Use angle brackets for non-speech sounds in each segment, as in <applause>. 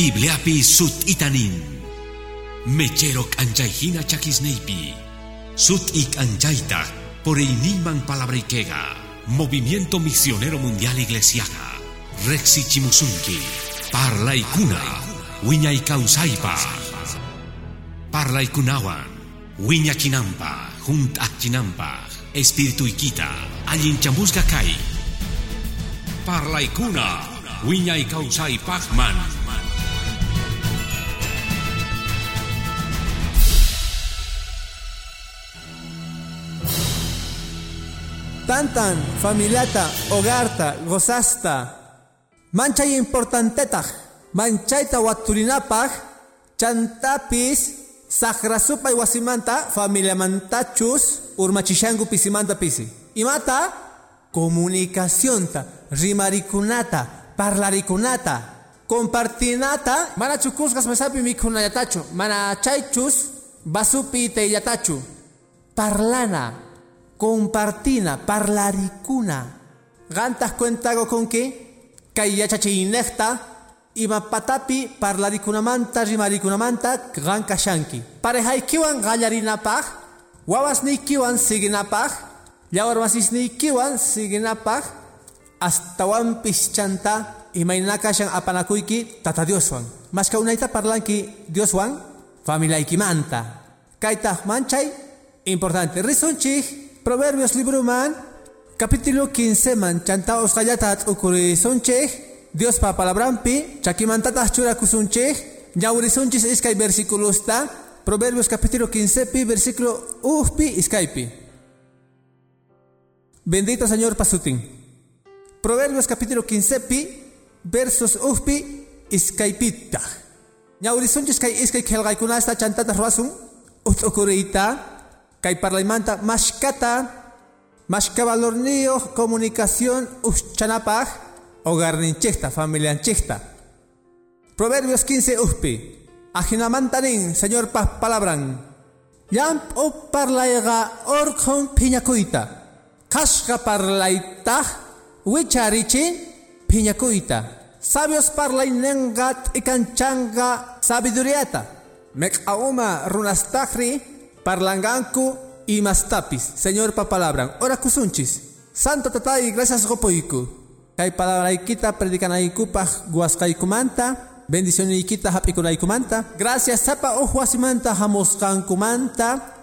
Bibliapi sut itanin. Mechero anjaihina chakisneipi. Sut ik anjaita por iniman palabrikega. Movimiento Misionero Mundial Iglesiaga. Rexi Chimusunki. Parla ikuna. Wiña ikausaipa. Parla ikunawan. Wiña chinampa. Junt chinampa. Espíritu ikita. Allin chamusga kai. Parla ikuna. Wiña ikausai pachman. Tantan, familiata, hogarta, gozasta. Manchay importantetaq, manchayta waturinapaq, chantapis, sakrasupay wasimanta, familia mantachus, urmachishangu pisimanta pisi. Imata, comunicacionta, rimarikunata, parlarikunata, compartinata, mana chukuskas masapi mikunayatachu, mana chaychus, basupi. Parlana, compartina, parlaricuna. Gantas cuentago con que, kay yachachinecta, ima patapi parlaricunamanta, rimaricunamanta, gan kashanki. Parejaykiwan gallarinapaj, wawasniykiwan siginapaj, yawarmasisniykiwan siginapaj, astawan pischanta, imaynakashan apanakuyki tata Dioswan. Mas kaunayta parlanki Dioswan, familiaykimanta. Kaytaj manchay, importante. Risunchik, Proverbios libro man, capítulo 15 man, chanta osgayatat ukuri sonche, Dios pa palabrampi, chakimantatas chura kusunche, yaurisunchis iskay versículos ta, Proverbios capítulo 15 pi, versículo ufpi iskaypi. Bendito Señor pasutin. Proverbios capítulo 15 pi, versos ufpi iskaypita. Yaurisunchis kay iskay kelgaykunasta chantatas ruasun, utukurita, kay parlaymanta mashkata mashka valornio comunicación uschanapaj hogarninchekta familianchekta Proverbios 15 uspi. Ajinamantanin señor paz palabran. Yam o parlayga orkon piñakuita. Kashka parlayta wicharichin piñakuita. Sabios parlaynengat ikanchanga sabiduriata. Mek'auma runastahri parlanganku y mastapis, Señor pa palabra. Ora kusunchis. Santo tatay, gracias gopoiku. Kay palabra ikita predikanaykupa guasqaykumanta. Bendición ikita hapikunaykumanta. Gracias sapa ohuasimanta hamosqankumanta.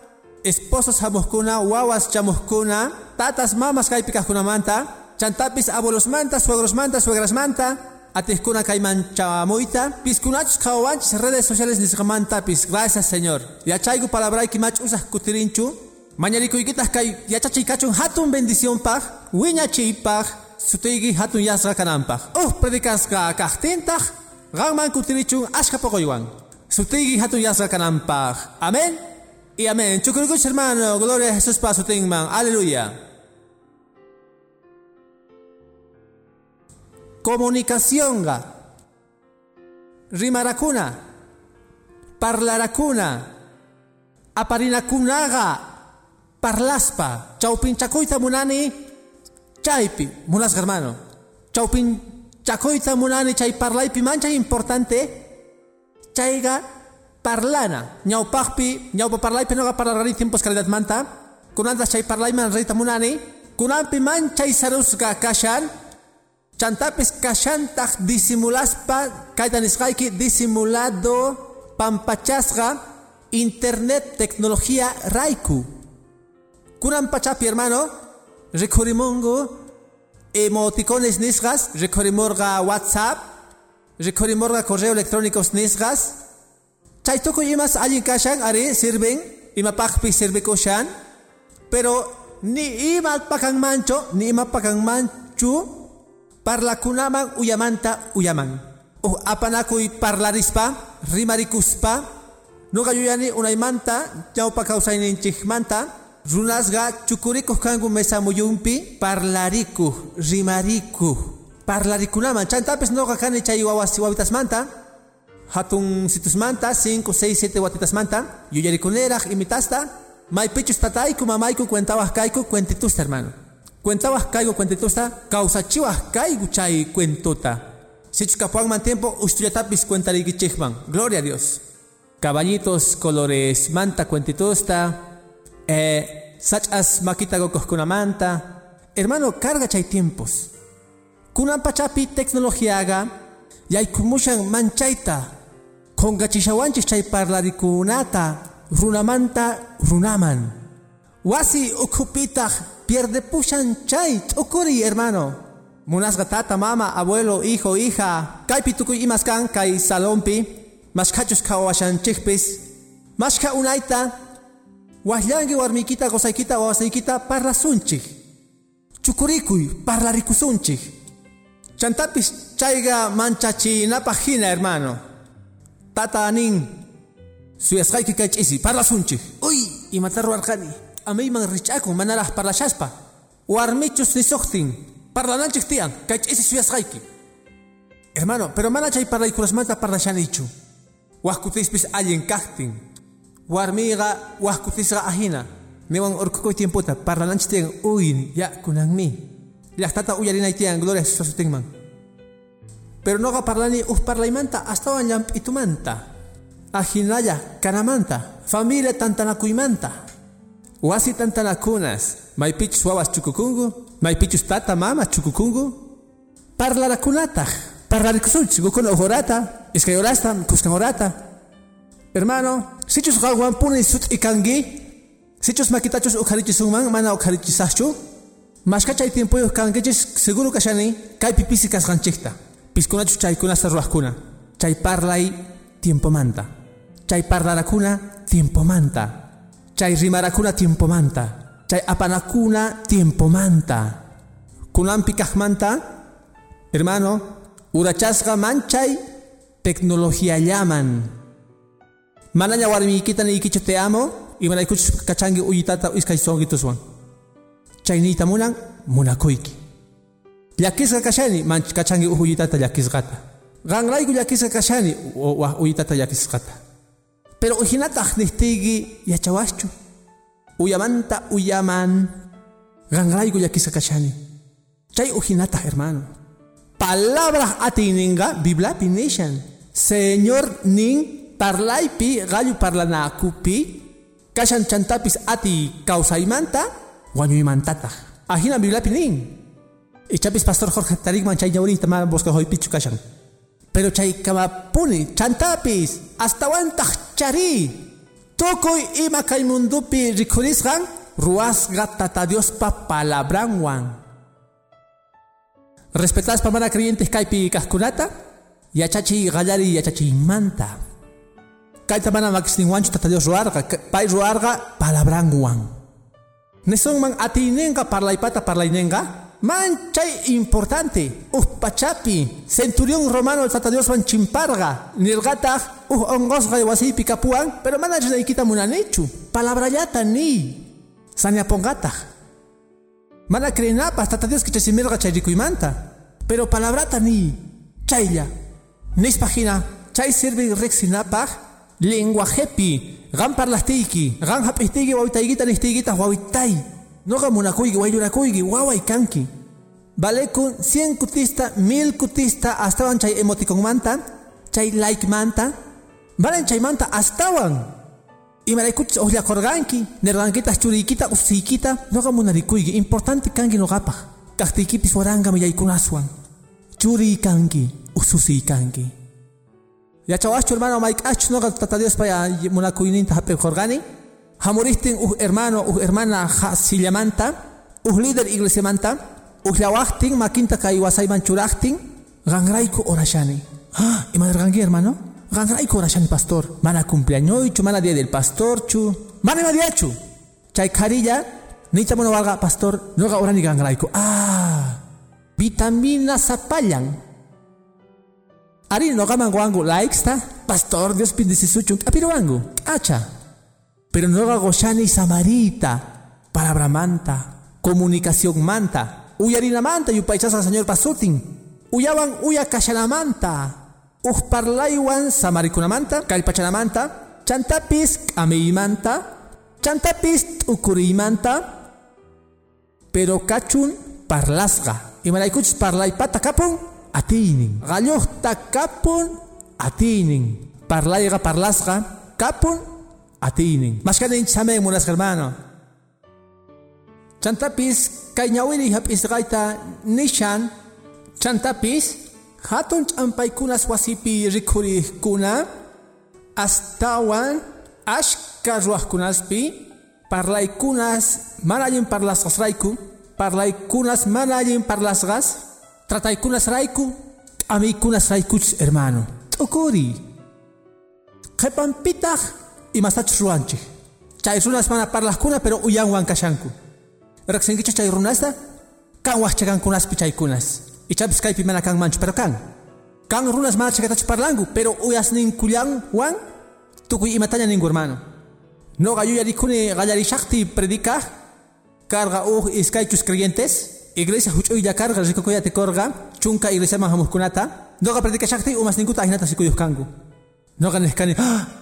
Esposos hamoskuna, wawas chamoskuna. Tatas mamas kaypikajkunamanta. Chantapis abuelos manta, suegros manta, suegras manta. Ateskuna kayman chamoita. Piskunachus kawanchis redes sociales nisqamantapis. Gracias Señor. Yachaygu palabra kimach usas kutirinchu. Mañarikuykitas kay yachachiy kachun hatun bendición paj. Wiñachiypaj. Sutiygi hatun yasra kanampaj. Uh predikasqa kajtintaj. Ganman kutirichun ashka pokoywan. Sutiygi hatun yasra kanampaj. Amén. Y amén. Chukurukuch hermano. Gloria a Jesús pa sutingman. Aleluya. Comunicación rimaracuna parlaracuna aparinakunaga parlaspa. Chaupinchakuita munani chaypi munas hermano. Chaupinchakuita munani chay parlaypi mancha importante chayga parlana. Ñawpaqpi ñawpa parlaypi noqa parlarani tiempos calidad manta. Kunantas chay parlayman reyta munani kunanpi manchay sarusqa kashan Chantapis kashantaj disimulaspa, kaidanisqayki disimulado, pampachasqa, internet, tecnología, raiku. Kunan pachapi hermano, recurimungu, emoticones nisgas, recurimorga WhatsApp, recurimorga correo electrónico nisgas, chaytuku imas allin kashan, ari sirven, imapakpi sirvikushan, pero ni imal pakang mancho, ni ima pakang manchu, parlakunaman uyamanta uyaman. Uh, apanakuy parlarispa, rimarikuspa, nuga yuyani unaymanta, ñawpa kawsayninchikmanta, runasga chukurikuj kangu mesa muyumpi, parlarikuj, rimarikuj, parlarikunaman, chantapis noga kani chay wawas wawitasmanta, hatun situsmanta, 5, 6, 7 watitasmanta, yuyarikuneraj imitasta, maypichus tatayku mamayku cuentawaj kayku cuentitusta hermano. Cuentitusta, causachiwas caigo chay cuentota. Sichus kapuanman tiempo ustuyatapis cuentarikichikman. Gloria a Dios. Caballitos, colores, manta, cuentitosta, eh, sachas maquita con manta. Hermano, carga chay tiempos. Kunan pachapi tecnología haga, yaykumushan manchaita. Con gachishawanchis chay parlarikunata, runamanta, runaman. Wasi ukupita pierde pushan chay, okuri hermano. Munasga tata, mama, abuelo, hijo, hija, kaypi tukuy imaskan kay salompi, mashkachus kawashanchikpis, mashka unaita, wahyangi warmikita gosaykita wawasaykita parlasunchik. Chukurikuy, parlarikusunchik. Chantapis chayga mancachinapajina, hermano. Tata anin, suyasqayki kay ch'isi, parlasunchik. Uy, imata ruwarqani, amayman rich'akun manaraj parlashaspa. Warmichus nisuktin, Parlananchik tian, kay isi suyasqayki. Hermano, pero mana chay parlaykurasmanta parlashanichu. Wahkutispis allen kaqtin. Warmiga wahkutisqa ahina. Niwan urkukoy tiemputa parlananchik tian uyin ya kunanmi. Llaqtata uyarinay tian gloria man. Pero noqa parlani uh parlaymanta astawan llamp'itumanta. Ahinaya kanamanta. Familia tantanakuymanta. Wasi tantanakunas. Maypichus wawas chukukungu. Maypichus tata mama chukukungu. Parlarakunata. Parlarikusunchis. Gukuna uhorata. Iskayolasta. Kuskanhorata. Hermano, sichus gawampuni sut ikangi. Sichus makitachus ukharichisunman mana ukharichisahchu. Mashkachay tiempoyuq kankichis seguro kashani kay pipisi kasqanchikta. Piskunachus chaykunasta ruwaqkuna. Chay parlay tiempo manta. Chay tiempo Chay rimarakuna tiempo manta. Chay apanakuna tiempo manta. Kunampi manta, hermano, urachasqa manchay tecnología llaman. Manaña warmiykita niykichu te amo, y manaykuchus kachangi uyitata iskay songituswan. Chay niyta munan, munakuyki. Llakisqa kashani, manch kachangi uyitata llakisqata. Ganrayku llakisqa kashani, uyitata llakisqata. Pero ujinataq nihtiyki yachawaschu. Uyamanta uyaman. Gangraigo yakisa kachani. Chay ujinata hermano. Palabras atininga bibla pinishan. Señor nin parlaipi gallo parlanakupi. Kashan chantapis ati kausaimanta. Guanyuimantata. Ajina bibla pinin. Ichapis pastor Jorge Tarigman chay ahorita ma bosca hoy pichu kashan. Pero chay kamapuni chantapis hasta wantach chari. Tokoy ima kay mundupi rikurisqan ruasqa tata Diospa palabranwan. Respetadas pamana creyentes kaypi kajkunata, yachachi gallari yachachi manta. Kayta mana makisninwanchu tata Dios ruarqa, pay ruarqa palabranwan. Nesonman atinenga Manchay importante, uh pachapi, centurión romano el tata Dios van chimparga, nilgata, uh ongosga wasipi kapuan, pero mana kita munanechu, palabrayata ni, sanya pongata. Mana crenapas tata Dios que chasimirga manta, pero palabrata ni, chayla, nis página, chay sirve rexinapaj, lenguajepi, gan parlastiki, gan hapistiki wawitaigita nistigita wawitai. Noga munakuygi, waylunakuygi, waway kanki. Vale con 100 kutista, 1000 kutista, astawan chay emoticon manta, chay like manta. Valen chay manta astawan. Y malaikuch ohla korganki, nergankita churikita, usikita, noga munarikuygi, importante kanki nogapa. Kahtikipis waranga millaykunaswan. Churi kanki, ususi kanki. Ya chawachu hermano Mike Ach noga tata Dios para munakuyninta hape korgani. Hamuristin uh hermano, uh hermana sillamanta, uh líder iglesia manta, uh lawachtin makinta kay wasayman churachtin, gangraiku orashani. Ah, y madre hermano, gangraiku orashani pastor. Mana cumpleaños, mana día del pastor chu. Mana madiachu. Chay carilla, ni chamono valga pastor, no ga orani gangraiku. Ah, vitamina sapallan. Ari no gaman guangu likes ta, pastor Dios pindisisuchun, apiro wangu, acha. Pero no hago shani samarita, palabra manta, comunicación manta, uyarina manta y upaichasa señor pasutin, uyaban uya kashanamanta, uparlaywan samarikunamanta, kalpachanamanta, chantapis ameimanta, chantapis ukurimanta, pero kachun parlasga, y malaikuch parlay pata kapun, atinin. Gallohta kapun atinin. Parlayga parlasga kapun atinin. Mashkanin chame munas hermano. Chantapis kay hapisqayta nishan chantapis hatun ch'ampaykunas wasipi rikhuriqkuna astawan ashka ruwaqkunaspi parlaykunas mana allin parlasqasrayku parlaykunas mana allin parlasqas trataykunas rayku t'amiykunas raykuchis hermano t'ukuri qhipanpitaq imasachus ruwanchik chay runas mana parlaqkuna pero uyanwan kashanku riqsinkichu chay runasta kan waqchakankunaspi chaykunas. Ichapis kaypi mana kanmanchu pero kan. Kan runas mana chakatachu parlanku pero uyasninkullanwan tukuy imataña ninku hermano. Noqa yuyarikuni qallarishaqti predikaq karqa uj iskaychus creyentes iglesia huch'uylla karqa rikukuyate korqa chunka iglesiaman hamuqkunata noqa predikashaqti umasninkuta ahinata sikuyuq kanku noqa nihkani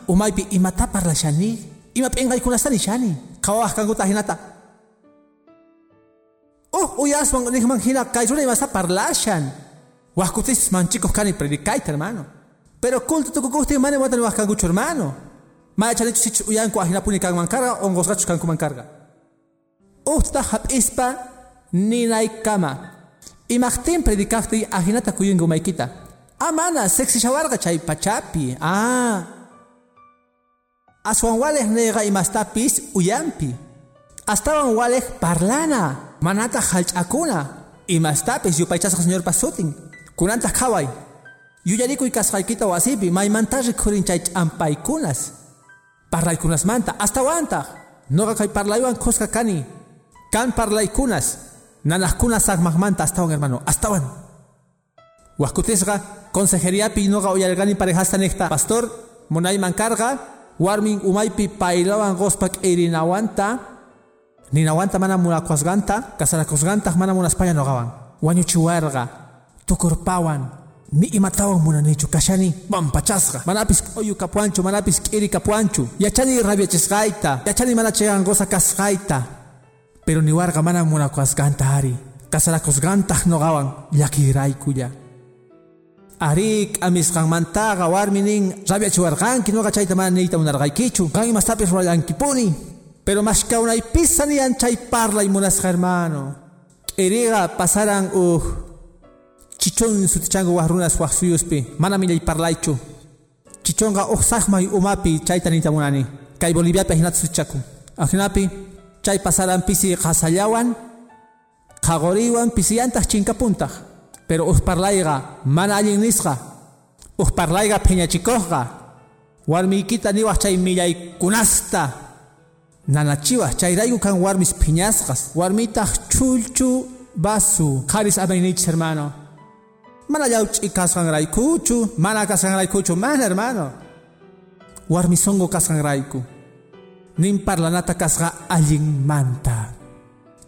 umaypi imata parlashani ima p'inqaykunastani shani qhawaq kankuta ahinata uh uyasman nihman hina kay runa imasta parlashan waqkutis manchikuq kani predikayta hermano. Pero culto tukukuqtin mana imatani waq kankuchu hermano. Maachanichu sich uyanku ahinapuni kanman karqa onqosqachu kankuman karqa uhta hap'ispa ninaykama imaqtin predikaqti ahinata kuyunku maykita amana seksishawarqa chay pachapi. Ah. Aswan walej neyqa imastapis uyanpi astawan walej parlana manata hallch'akuna imastapis yupaychasqa señor pasutin kunantaq qhaway yuyarikuy kasqaykita wasipi maymanta rikhurin chay ch'ampaykunas. Parlaykunasmanta astawantaq noqa kay parlaywan qusqa kani. Kan parlaykunas. Nanaqkuna saqmaqmanta astawan hermano astawan waqkutisqa consejeriapi noqa uyarqani parejasta niqta pastor munayman karqa warmin umaypi paylawan qospa k'irinawanta ninawanta mana munakusqanta kasarakusqantaq mana munaspalla noqawan wañuchiwarqa tukurpawan ni imatawan munanichu kashani pampachasqa manapis oyu kapuanchu manapis k'iri kapuanchu yachani rabiachisqayta yachani mana chayqanqusa kasqayta pero niwarqa mana munakusqanta ari. Kasarakusqantaq noqawan llakiraykulla ari k'amisqanmantaqa warmi nin rabiachiwarqanki noqa chayta mana niyta munarqaykichu qan imastapis rurallankipuni pero mashkawnaypisa niyan chay parlay munasqa hermano. K'iriqa pasaran uj chichon sutichanku waq runas waq suyuspi mana millay parlaychu chichonqa uj saqmay umapi chayta niyta munani kay boliviapi ahinata sutichaku ahinapi chay pasaranpisi qasallawan qaqoriwan pisiyantaq chinkapuntaq pero uj parlayqa mana allin nisqa uj parlayqa phiñachikuqqa warmiykita niwaq chay millaykunasta nanachiwaq chayrayku kan warmis phiñasqas warmitaq chulchu basu. Qaris amaynichis hermano. Mana llawch'i kasqanraykuchu mana kasqanraykuchu mana hermano. Warmi songo kasqanrayku nin parlanata kasqa allinmanta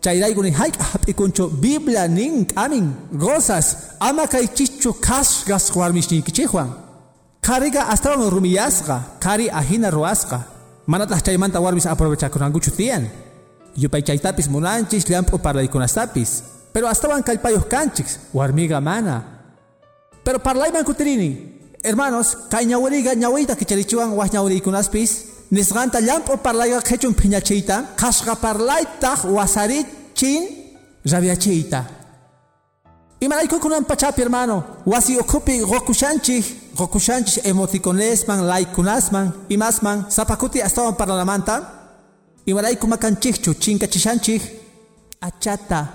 chayrayku nin hayk'a hap'ikunchu biblia nin k'amin gozas ama kay chichu kasqas warmishninkichikwan qhariqa astawan rumiyasqa qhari ahina ruwasqa manataq chaymanta warmis aprovechakunankuchu tiyan yupay chaytapis munanchis llamp'u parlaykunastapis pero astawan kallpayuq kanchik warmiqa mana. Pero parlayman kutirini hermanos kay ñawiriqa ñawiyta kicharichiwan waq ñawiriykunaspis nisqanta llamp'u parlayqa qhechun phiñachiyta qhashqa parlaytaq wasarichin rabiachiyta imaraykukunan pachapi hermano. Wasi ukhupi qokushanchik qokushanchik emoticonesman laykunasman imasman sapakuti astawan parlanamanta imarayku makanchikchu chinkachishanchik achata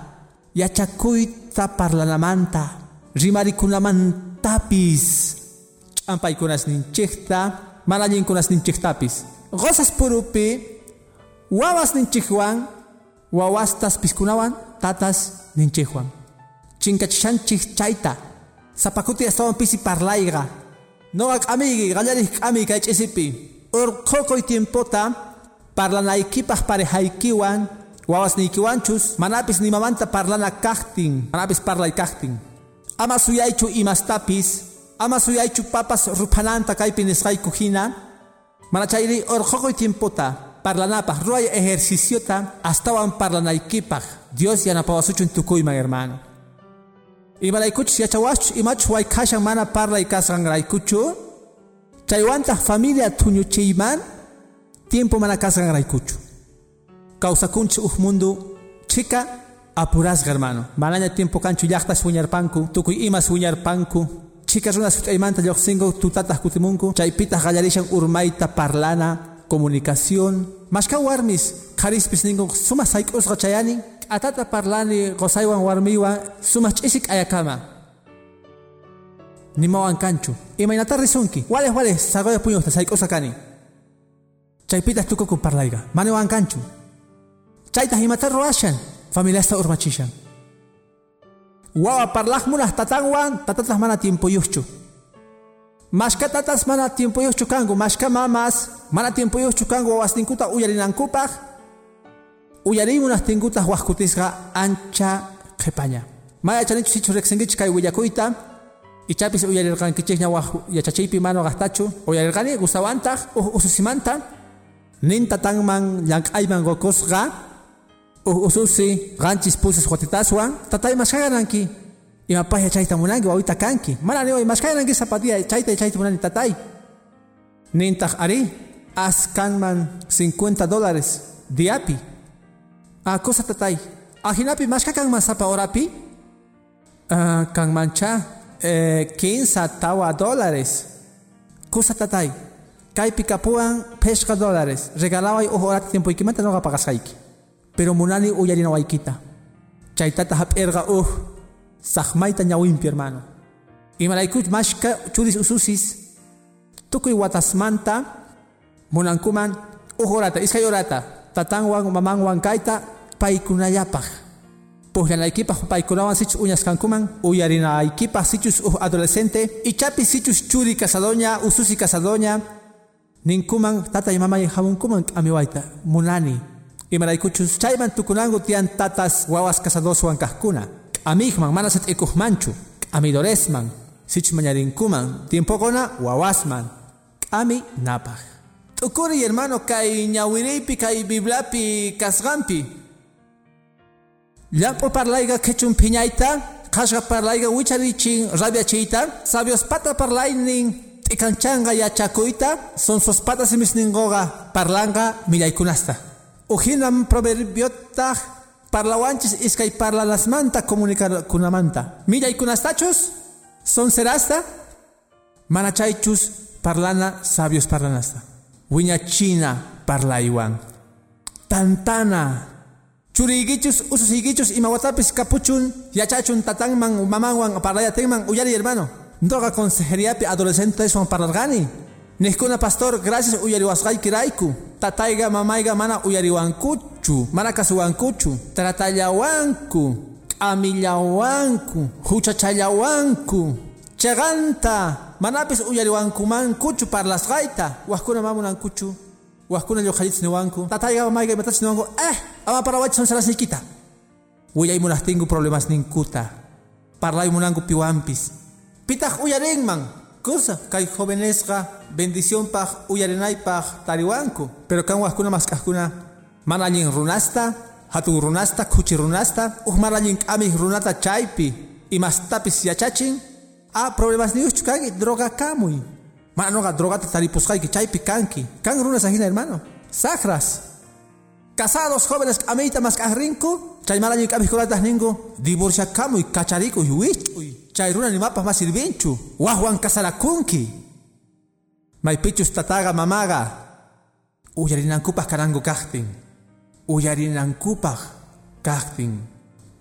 yachakuyta parlanamanta rimarikunamantapiis ch'ampaykunas ninchikta mana allinkunas ninchiktapis qosas purupi wawas ninchikwan wawastas piskunawan tatas ninchikwan chinkachishanchik chayta sapakuti astawan pisi parlayqa noqa k'amiyki qallarij k'amiy kay ch'isipi. Urqukuy tiempota parlanaykipaq parejaykiwan wawasniykiwanchus manapis nimamanta parlana kaqtin manapis parlay kaqtin ama suyaychu imastapis ama suyaychu papas ruphananta kaypi nisqayku hina mana chayri urqukuy tiempota parlanapaq ruray ejerciciota astawan parlanaykipaq Dios yanapawasuchun tukuyman hermano. Imaraykuchus yachawachus imachus waykashan mana parlay kasqanraykuchu chaywantaq familia thuñuchiyman tiempo mana kasqanraykuchu kawsakunchis uj mundo chika apurasqa hermano. Manaña tiempo kanchu llaqtas wiñarpanku tukuy imas wiñarpanku chika runa sut'aymanta lluqsinku tutataq kutimunku chaypitaq qallarishan urmayta parlana comunicación mashka warmis sumaq sayk'usqa chayani atata parlani qosaywan warmiwan sumaq ch'isik ayakama nimawan kanchu imaynata risunki wale wale sagoya puñuqta sayk'usa kani chaypitaq tukuku parlayqa maniwan kanchu chaytaq imata ruwashan familiasta urmachishan wawa parlaqmunaq tatanwan tatataq mana tiempuyuqchu mashka tatas mana tiempuyuqchu kanku mashka mamas mana tiempuyuqchu kanku wawasninkuta uyarinankupaq uyarimunaq tinkutaq waqkutisqa ancha qhipaña mayachanichu sichu riqsinkichis kay willakuyta ichapis uyarirqankichikña waq yachachiypi mano qaqtachu uyarirqani gustawantaq ususimanta nin tatanman llank'ayman qokusqa ususi qanchis pusas watitaswan tatay mashqaranki imapaqya chayta munanki wawita kanki. Mana niway mashqaranki zapatilla chayta chayta munani tatay. Nintaq ari askanman 50 dólares diapi a cosa tatay. Ajinapi mashqa kanman sapa orapi uh, kanmancha eh, 15 tawa dólares. Cosa tatay. Kaypi kapuan pesca dólares. Regalaway uj orata tiempoykimanta noqa paqasqayki pero munani uyarinawaykita chaytata hap'irqa uj saqmayta ñawinpi hermano. Imaraykuch mashka churis ususis. Tukuy watasmanta munankuman uj orata iskay orata tatanwan mamanwan kayta paykunallapaq puklanaykipaq paykunawan sichus uñasqankuman uyarinaykipaq sichus uj adolescente. Ichapi sichus churi casadoña ususi casadoña. Ninkuman tatay mamay hamunkuman k'amiwayta munani imaraykuchus chayman tukunanku tiyan tatas wawas casadoswan kajkuna. K'amijman mana sat'ikuqmanchu k'amidoresman sichus mañarinkuman tiempokuna wawasman k'ami napaq t'ukuri hermano kay ñawiriypi kay bibliapi kasqanpi llamp'u parlayqa qhechun phiñayta qhashqa parlayqa wicharichin rabiachiyta sabios pata parlaynin t'ikanchanqa yachakuyta sonsos pata simisninqoqa parlanqa millaykunasta uhinan proverbiotaq parlawanchis iskay parlanasmanta comunicakunamanta millaykunastachus son serasta mana chaychus parlana sabios parlanasta wiñachina parlaywan tantana churiykichus ususiykichus imawatapis kapuchun yachachun tatanman mamanwan parlayatinman uyari hermano. Ndoqa consejeriapi adolescenteswan parlarqani Nihkuna pastor, gracias uyariwasqayki kiraiku. Tatayga mamaiga mana uyariwankuchu, mana kasuwankuchu. wanku. k'amillawanku, huchachallawanku. Cheganta, manapis uyariwankumankuchu parlasqayta, wahkuna mamunankuchu. Wahkuna lloqallitzniwanku. Tatayga ni wanku. eh, ama parawaychi Uyay Willay munahtingu problemas ninkuta. Parlay munanku piwampis. Pitak Pitaq uyarinman, cosa. Kay jovenesqa bendiciónpaq uyarinaypaq tariwanku. Pero kan mana allin runasta hatun runasta kuchi runasta uj mana allin k'amij runata chaypi imastapis yachachin a problemas niyuchchu kanki droga kamuy. Mana noqa drogata taripusqayki chaypi kanki. Kan runas ajina hermano. Saqras casados jóvenes k'amiyta mask'ajrinku chay mana allin k'amij kunatas ninku divorciakamuy kacharikuy wich'uy chay runa nimapas mas sirvinchu wajwan kasarakunki maypichus tataga mamaga. Uyarinankupaq kananku kaqtin uyarinankupaq kaqtin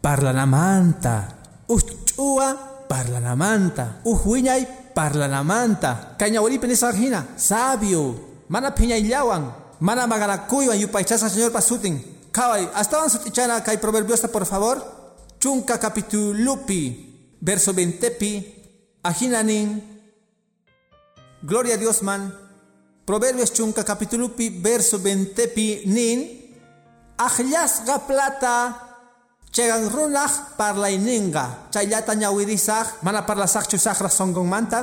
parlanamanta. Uj ch'uwa parlanamanta. Uj wiñay parlanamanta. Kay ñawiripi nisqanhina sabio. Mana phiñayllawan mana magarakuywan yupaychasqa señor pasutin. Kaway astawan sutichana kay proverbiosta por favor. Chunka capitulupi verso 20 pi ajinanin. Gloria a Dios man. Proverbios chunka capítulo pi verso 20 pi nin. Ajllasqa plata chegan runaq parlayninqa chayllata ñawirisaq mana parlasaqchu saqra songonmanta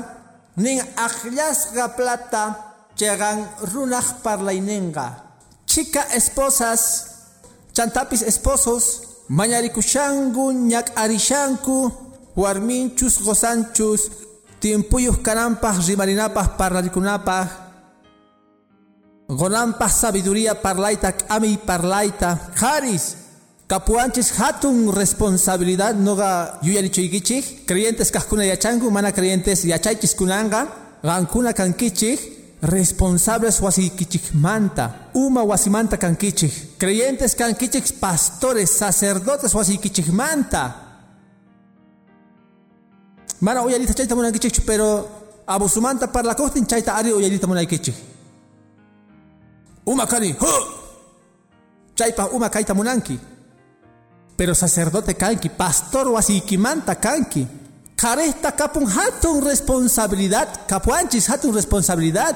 nin ajllasqa plata chegan runaq parlayninqa chica esposas chantapis esposos mañarikushanku ñak'arishanku warminchus gozanchus tiempuyuq kananpaq rimarinapas parlarikunapaq gonanpaq sabiduría parlayta k'amiy parlayta qaris kapuanchis hatun responsabilidad noqa yuyarichuykichik creyentes kaqkuna yachanku mana creyentes yachaychis kunanqa qankuna kankichik responsables manta, uma wasimanta kankichik creyentes kankichik pastores sacerdotes manta. Mana uyalita chayta munankichik pero abusumanta parla kohtin chayta ari uyalita munaykichik uma kani hu chaypa uma kaita munanki pero sacerdote kanki pastor manta kanki Karesta kapun hatun responsabilidad, kapuanchis hatun responsabilidad.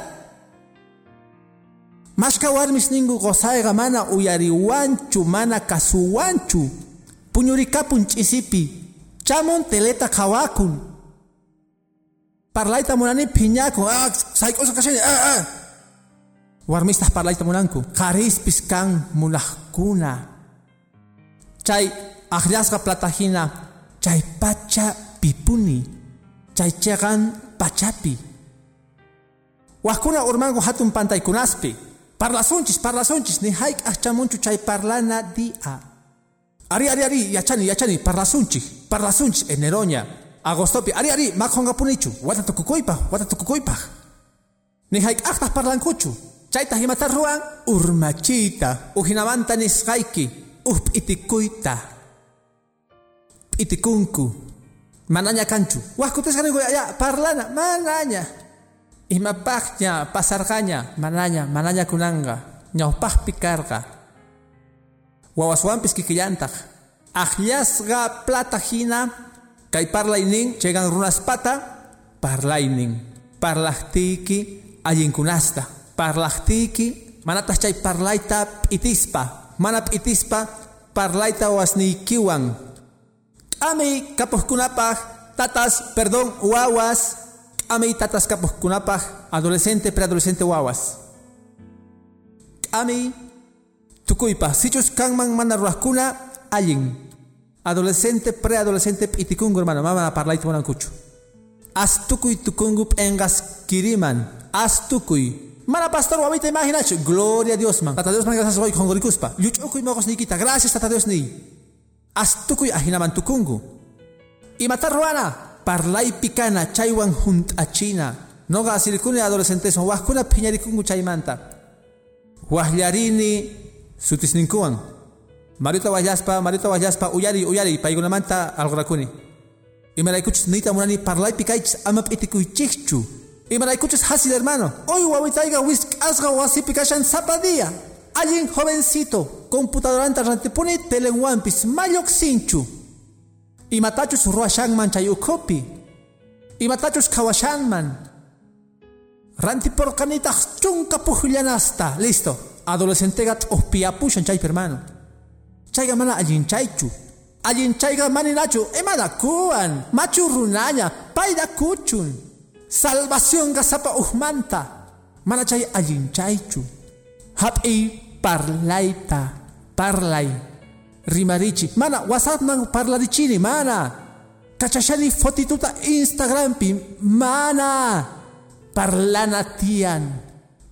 Mashka warmis ningu gozaiga mana uyariwanchu, mana kasuwanchu. Puñurikapun chisipi, chamun teleta kawakun. Parlaita munani piñaku, ah, saikosa kasini, ah, ah. Warmistas parlaita munanku, karispis kan munahkuna. Chay, akhliasga platajina, chay pacha pipuni chaychagan pachapi wajkuna urmangu hatun pantaykunaspi parlasunchis parlasunchis ni hayk ahchamunchu chay parlana dia ari ari ari yachani yachani parlasunchis parlasunchis eneroña agostopi ari ari makhonqapunichu watan tukukuypaj watan tukukuypaj parlan hayk'aqtaj parlankuchu chaytaj imataj ruwan urmachiyta ujinamanta nisqayki up itikuita itikunku mananya kanchu. Wajkutasqa ninkuy ya parlana manaña imapaqña pasarkanya, mananya, mananya kunanga, nyopah pikarka, wawaswampis kikiyantak, ajllasqa plata hina Kay parlaining chegan runas pata. Parlaining. Parlahtiki ayin kunasta. Parlahtiki manatas chay parlaita itispa. Manap itispa parlaita wasni kiwang Ami kunapaj, tatas, perdón, guaguas. Ami tatas kunapaj, adolescente, preadolescente guaguas. Ami tukuypa, sichus kanman mana ruaskuna, allin. Adolescente, preadolescente, itikungu hermano, mama parlaito kuchu. Astukuy tukungu engas kiriman. Astukuy. Mana pastor wamita imaginacho. Gloria a Dios man. Tata Dios man gracias hoy con Gorikuspa. Yuchukuy mogos nikita. Gracias tata Dios ni. astukuy ahinamantukungu imatarruana parlay pikana chaywan hunt'achina noqa asirikuni adolescentes wajkuna phiñarikungu chaymanta wajllarini sutisninkuwan marita wajllaspa marita wajllaspa uyari uyari paykunamanta algorakuni imaraykuchus niyta munani parlaypi kaychis ama p'itikuychikchu imaraykuchus hasil hermano hoy wawitayqa wisk'asqa wasipi kashan sapa día Alguien jovencito, computadoranta rantipuni telenwampis mayok sinchu. Y matachus ruashanman chayukopi. Y matachus kawashanman. Rantiporkanitach chunka puhullanasta. Listo. Adolescentegat ospiapushan chay hermano. Chayga mana allin chaychu. Allin chayga maninachu. Emada kuan. Machu runanya. Paida kuchun. Salvación gasapa uhmanta. Mana chay allin chaychu. Happy parlaita, parlay, rimarichi. Mana, WhatsApp nang parlarichini, mana. Kachashani fotituta Instagram pi, mana. Parlana tian,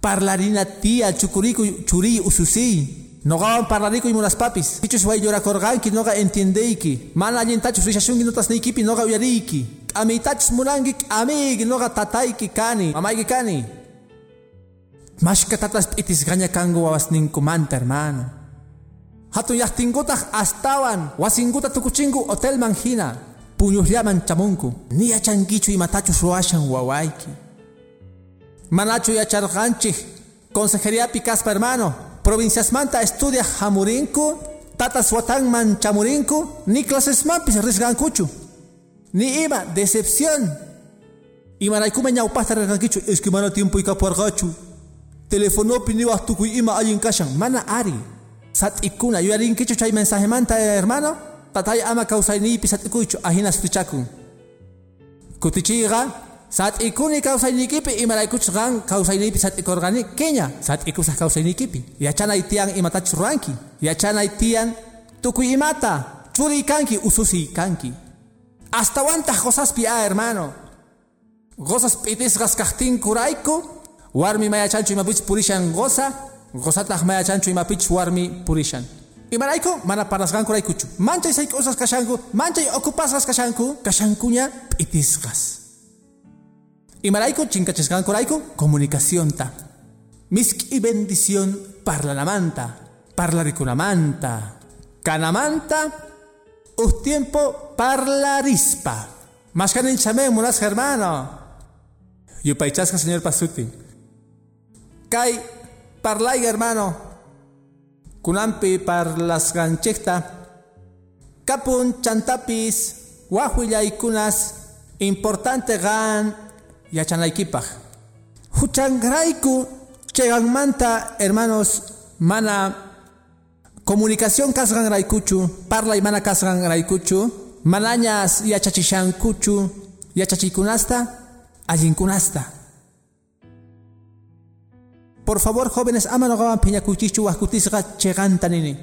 parlarina tia, chukuriku, churi, ususi. Nogawan parlariku y mulas papis. Pichus way llora korganki, noga entiendeiki. Mana allintachus rishashungi notas neikipi, noga uyariki. Amitachus munangi, amig, noga tataiki kani, amaiki kani. Mashka tatas itis gaña kango wawasninku manta hermano. Hatun yachtingutaj astawan wasinguta tukuchingu hotel manjina. Puñuhllaman chamunku. Ni achankichu imatachus ruashan wawaiki. Manachu yacharqanchik. Consejería Picaspa hermano. Provincias Manta estudia Jamurinku. Tatas man chamurinku. Ni clases mampis risgankuchu. Ni ima decepción. Y manaikume ñaupasta risgankichu. Es que mana tiempo y capuargachu telefono pini waktu ku ima alin kasang mana ari sat ikuna yu arin kichu chay mensaje manta hermano tatay ama kausay ni pisat ikuchu ahina stichaku kutichiga sat ikuni kausay ni kipi ima kuch gang kausay ni pisat ikorgani kenya sat ikusah kausay ni kipi ya chana itiang imata churanki ya chana itian tuku imata churi kanki ususi kanki Hasta wanta gozas pia hermano. Gozas pitis gaskachtin kuraiku. Warmi maya chancho imapich purishan goza. Gozatah maya chancho imapich warmi purishan. Imaraiku mana parasgan kuraikuchu. Manchay say cosas kashanku. Manchay okupasgas kashanku. Kashankunya pitisgas. Imaraiku chinkachesgan kuraiku comunicación ta. Miski bendición parlanamanta. Parlaricunamanta. Canamanta. Un tiempo parlarispa. Más que chame munas hermano. Yupaichasca señor Pasuti. Kai parlay hermano. Kunampi parlas ganchekta. Kapun chantapis. Wahuillay kunas. Importante gan. Yachanaykipaj. Huchangraiku. Cheganmanta hermanos. Mana comunicación kasgan raikuchu, parla y mana kasgan raikuchu, manañas yachachishankuchu, yachachikunasta, allinkunasta. Por favor, jóvenes, amano gawan piñakuchichu wakutisga cheganta nini.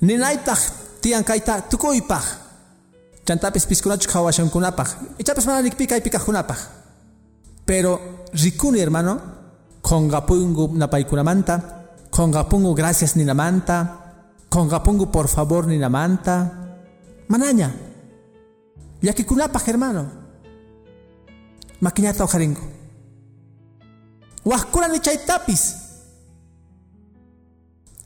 Ninaitaj tian kaita tukoipaj. Chantapis piskunachu kawashankunapaj. Ichapis mana nikpika y pikajunapaj. Pero rikuni hermano, kongapungu napaikunamanta, Kongapungu gracias ninamanta. Kongapungu por favor ninamanta. Manaña. Yakikunapaj hermano. Maquiñata ojaringo. Huascura ni chaitapis.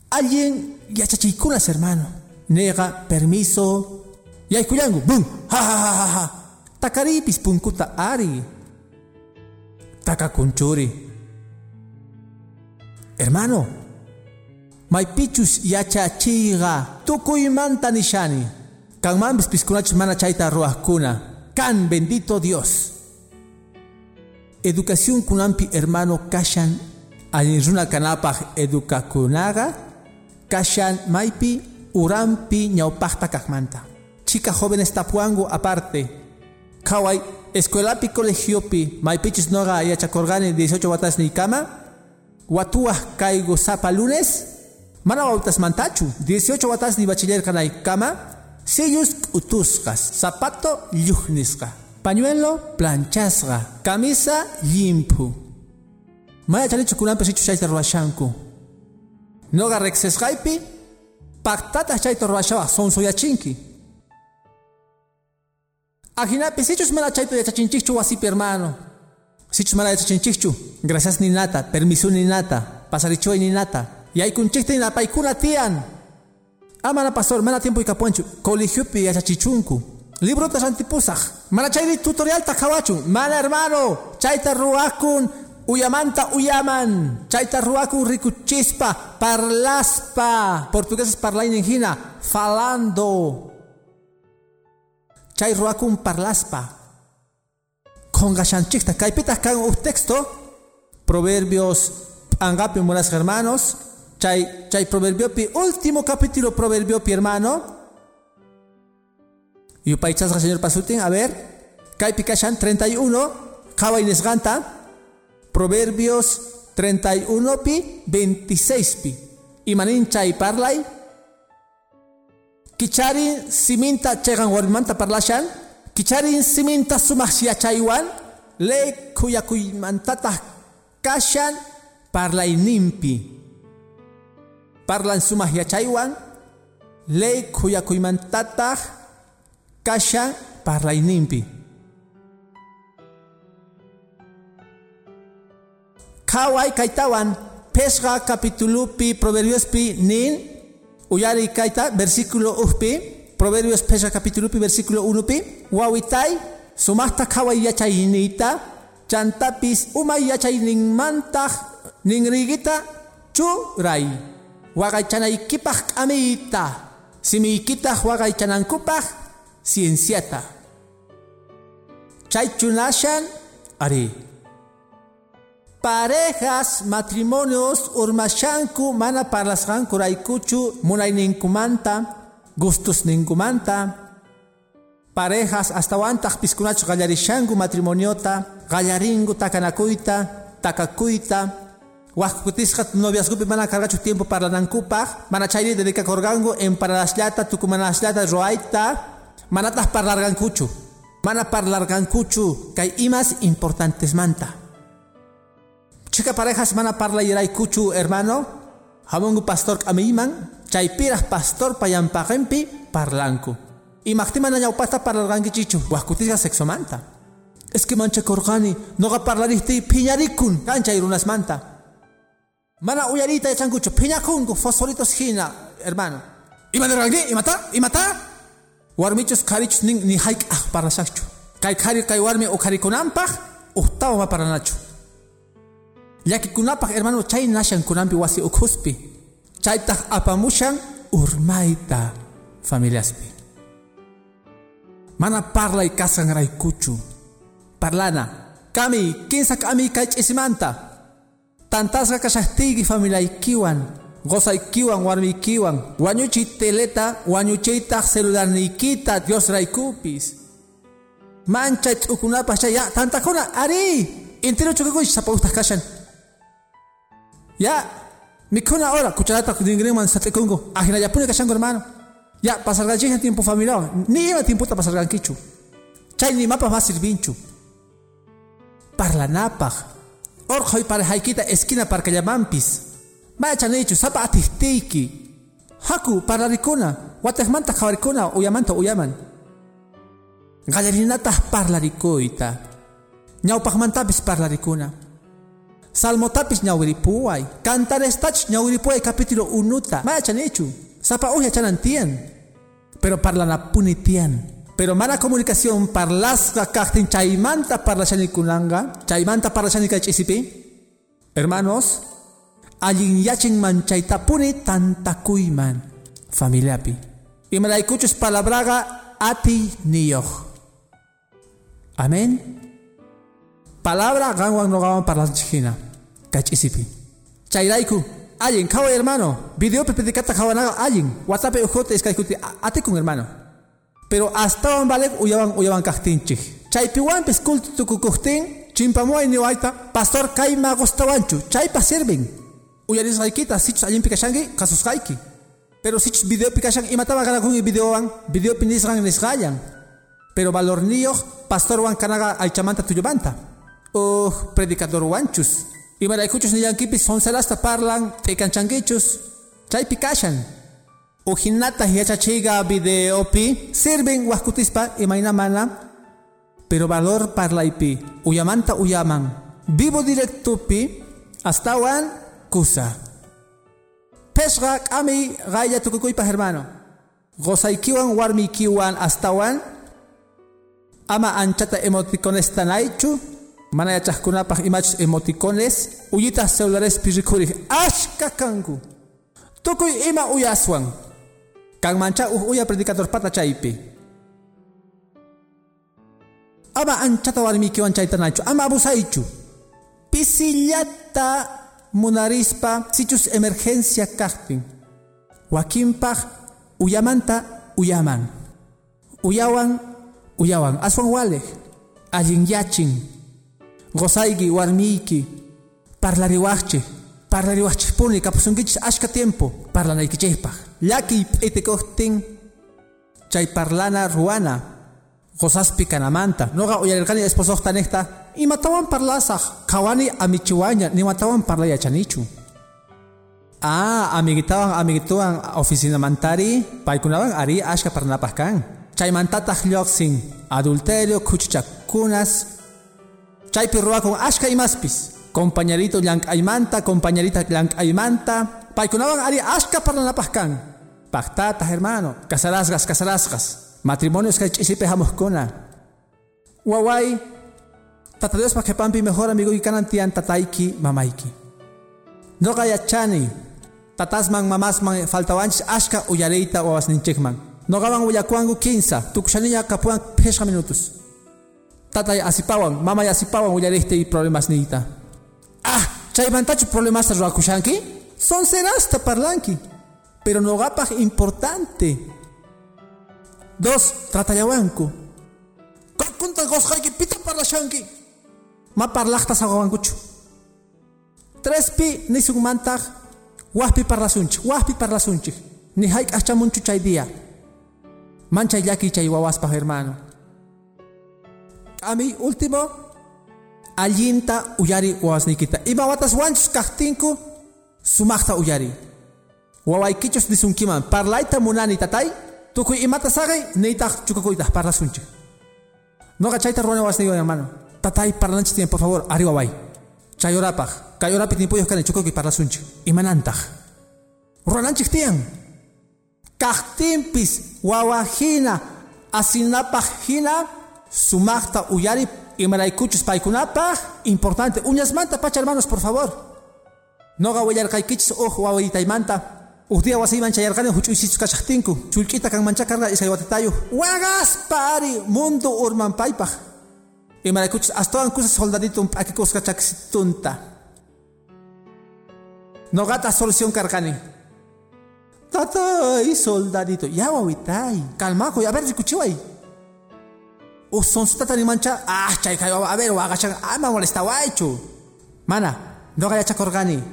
Alguien yachachikunas hermano. Nega, permiso. Yaikuyangu. Bum. Ha ha ha ha ha. Takaripis punkuta ari. Takakunchuri. Hermano, Maipichus yachachiga tukuymanta nishani. Kanmambis piskunachus mana chayta ruakuna. Kan bendito Dios. Educación kunampi hermano kashan aliruna kanapaj educakunaga kashan maipi urampi ñaupajta kakmanta. Chica jóvenes tapuango aparte. Kawai escuelapi colegiopi maipichus noga yachakorgani 18 watas ni kama. Watuah kaigo sapa lunes. Mana wautas mantachu, 18 watas ni bachiller kanay kama, sellos utuskas, zapato yuhnisqa, pañuelo planchasqa, camisa limpu. Maya chalichu kunampa sichu ruwashanku. Noga rexesqaypi, pactata chayta ruwashawa sonsoyachinki. Ajinapi sichus mana chayta yachachinchikchu wasipi hermano. Sichus mana yachachinchikchu, gracias ni nata, permiso ni nata, pasarichoy ni nata. Yaykunchikta na paykuna tiyan. Amana pastor, mana tiempo ikapuanchu. Colegiopi yachachichunku. Libro ta antipusaj. Mana chayri tutorial ta kawachu. Mana hermano, chayta ruakun. Uyamanta uyaman. Chayta ruakun rikuchispa. Parlaspa. Portugués parlain en. Falando. Chay ruakun parlaspa. Con gashanchikta. Kaipita kan texto. Proverbios. Angapio, buenas hermanos. Chay, chay proverbio pi, último capítulo proverbio pi hermano. Y paichas señor Pasutin, a ver. Kai Pikashan 31, Kawa Inesganta. Proverbios 31 pi, 26 pi. Y manin chay parlay. kicharin siminta cegang warmimanta parlashan kicharin siminta sumaq yachaywan ley kuyakuymantataq kashan parlayninpi parlan sumaq yachaywan ley kuyakuymantataq kashan parlayninpi Kawai Kaitawan pesqa kapitulupi proverbiospi nin uyari kayta versículo ujpi proverbios pesqa capitulupi versículo 1pi wawitay sumaqta kaway yachaynita chantapis umay yachayninmantaq ninrigita churay waqaychanaykipaq k'amiyta simiykitaq waqaychanankupaq cienciata. Chaychunashan ari parejas matrimonios urmashanku mana parlasqanku raykuchu munayninkumanta gustusninkumanta parejas astawantaq piskunachu qallarishanku matrimoniota qallaringu takanakuyta takakuyta waqkutisqa noviazgopi mana kargachu tiempo parlanankupaq mana chayri dedicakorganku en paralashllata tukumanashllata ruayta manatas parlargankuchu. Mana parlargankuchu kay imas importantes manta chica parejas mana parla kuchu hermano. Hamungu pastor k'amiyman chaypiras pastor payanpaqinpi parlanku. Imaqti mana ñawpasta parlargankichichu wajkutisqa sexomanta es que manchakurqani noqa parlarihti phiñarikun kanchay runasmanta mana uyarita yachankuchu phiñakunku fosforitos hina hermano. Imanirqanki imata imata warmichos karichos nin ni hayk'aq parlashaqchu kay qhari kay warmi uqharikunanpaq uhtawa ma paranachu llakikunapaq hermano chay nashankunanpi wasi ukhuspi. Chaytaq apamushan urmayta familiaspi mana parlay kasqanraykuchu parlana kami kinsa kami kay ch'isimanta tantasqa kashaqtiyki familiaykiwan gozaykiwan warmiykiwan wañuchiy teleta wañuchiytaq celularniykita Dios raykupis mancha t'ukunapas chay ya tantakuna ari! Intero chukakuych sapawuhtaq kashan ya mikuna hora kucharata dingringman sat'ikunku ajinallapuni kashanku hermano ya pasarqanchikña tiempo familiawan ni ima tiemputa pasarqankichu chay nimapas mas sirvinchu parlanapaq orqoy parejaykita esquina parkallamampis Machanichu sapa atihtiiki. Haku parlarikuna, watejmanta kawarikuna uyamanta uyaman. Gallerinatah parlarikuita. Ñawpaqmantapis parlarikuna. Salmotapis ñawiripuay. Cantarestach ñawiripuay capítulo unuta. Machanichu. Sapa uya chanantian. Pero parlanapuni tian. Pero mala comunicación parlasqa kaqtin chaymanta parlashanikunanga. Chaymanta parlashanikai ch'isipi. Hermanos, allin yachin manchaytapuni tantakuyman familiapi imaraykuchus palabraga ati niyoq amen palabra qanwan noqawan parlanchik kach'isipi chayrayku allin qhaway hermano. Videopi pedicata qhawanaqa allin watapi ujuta iskaykuti atikun hermano. Pero astawan valek uyawan uyawan kaqtinchik chaypiwanpis culto tukukuqtin chimpamuay niwayta pastor kayma gustawanchu chaypa sirven. Uyarisqaykita sichus allinpi kashanki kasusqayki pero sichus videopi kashan imataman kanakunki videowan videopi nisqan nisqallan pero valorniyuq pastorwan kanaqa aychamanta tullumanta uh predicadorwanchus imaraykuchus nillankipis soncelasta parlan taykanchankichus chaypi kashan uhinata yachachiyqa videopi sirven wajkutispa imayna mana pero valor parlaypi uyamanta uyaman vivo directopi astawan kusa. Pesra kami gaya pa hermano. Gozaikiwan warmikiwan astawan. Ama anchata emoticones tanaichu. Mana yachahkunapaj imachus emoticones. Uyitas celulares pirikurik. Ashka kanku. Tukuy ima uyaswan. Kang mancha uh uya predicador pata chaypi. Ama anchata warmikiwan chaytanaichu. Ama abusaichu. Pisillata munarispa sichus emergencia kaqtin wakinpaq uyamanta uyaman uyawan uyawan aswan wale allin yachin gozayki warmiyki parlariwaqchik parlariwaqchikpuni kapusunkichis ashka tiempo parlanaykichikpaq llaki p'itikuqtin chay parlana ruana Josaspi kanamanta. Noga uyarirkani esposoqta nekta. Imatawan parlasaq. Kawani amichiwaña. Nimatawan parlaya chanichu. Ah, amiguitawan amiguituwan oficina mantari. Ari ashka parlanapaq kan. Chaymantataq lluqsin. Adulterio kuchuchakunas. Chaypi ruwakun ashka imaspis. Compañerito llank'aymanta, compañerita llank'aymanta. Paykunawan ari ashka parlanapaq kan. Pactatas hermano. Casarasgas, casarasgas. Matrimonios que hemos kona. Wawai, tata Dios pa pampi mejor amigo y kanantian tataiki mamaiki. No chani, tatasman mamasman faltawanch ashka uyareita o ninchekman. No gaban uyakuangu 15, tukushaniya kapuan pesha minutos. Tatay asipawan, mamay asipawan uyareite y problemas nita. Ah, chay vantacho problemas ruakushanki? Son serasta parlanki. Pero no gapaj importante. Dos, tratayawanku. Kunta gosqayki pita parlashanki. Ma parlaqtas awawankuchu. Tres pi nisugmantaq wahpi parlasunchik, wahpi parlasunchik. Ni hayk achamunchu chay día. Mancha yaki chay wawaspa hermano. A mí, último, allinta uyari wawasnikita. Ima watas wanchus kahtinku, sumakta uyari. Wawaykichus disunkiman, parlaita munani tatay, tukuy imata sagay, neitaj chukakuytaj parlasunchi. No gachayta ruana wasniyo hermano. Tatay parlanchis tienen, por favor, arriba way. Chayorapaj, kayorapi timpuyos kani chukuki parlasunchi. Imanantaj. Ruananchik tiyan. Kahtimpis, wawajina, asinapaj hina, sumakta uyari, imaraykuchus paikunapaj, importante. Uñas manta, pacha hermanos, por favor. No gawayarkaykichis uj wawaytaymanta. Uj día wasiyman chayarqani huch'uysichus kachaqtinku. Chulk'ita kan manchakarqa isay watatayu. Wagas pari mundo urmanpaypaj. Imaraykuchus astawan kusas soldadito p'akikusqa chakisitunta. Nogata solución karqani. Tatay, soldadito. Ya wawitay. Calmaco, a ver, escuchiway. O son su tata ni mancha. Ah, chay, a ver, wagachan. Ah, me molesta, guaycho. Mana, no gaya chacorgani.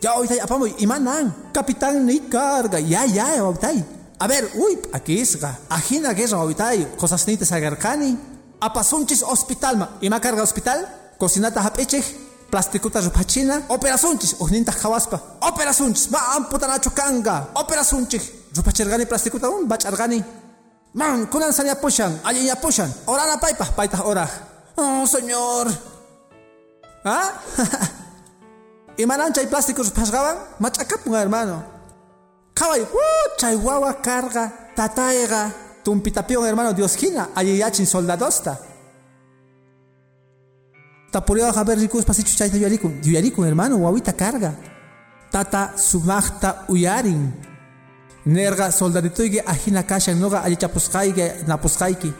Ya wawitay, apamoy, imanan. Capitán ni carga. Ya, ya, wawitay. A ver, uy, aquí es, ajina que es wawitay. Cosas ni te sagarcani. Apasunchis hospital, ma. Ima carga hospital. Cocinata hapechech. plastikuta rupachina operasunchis uhninta khawaspa operasunchis ma amputanachu kanga operasunchis rupachirgani plastikuta un bach'argani man kunan sañapushan alliñapushan orana paypaj paytaj ora oh señor. ¿Ah? <laughs> imanan chay plástico rupashgawan mach'akapun hermano. Qhaway uh, chay wawa carga tatayga tumpitapiwan hermano. Dios hina alliyachin soldadosta. Tapuriwa haber rikus pasichu chayta yuyarikun. Yuyarikun hermano, wawita carga. Tata sumachta uyarin. Nerga soldaditoyge ajina kashan noga alichapusqayge napusqayki.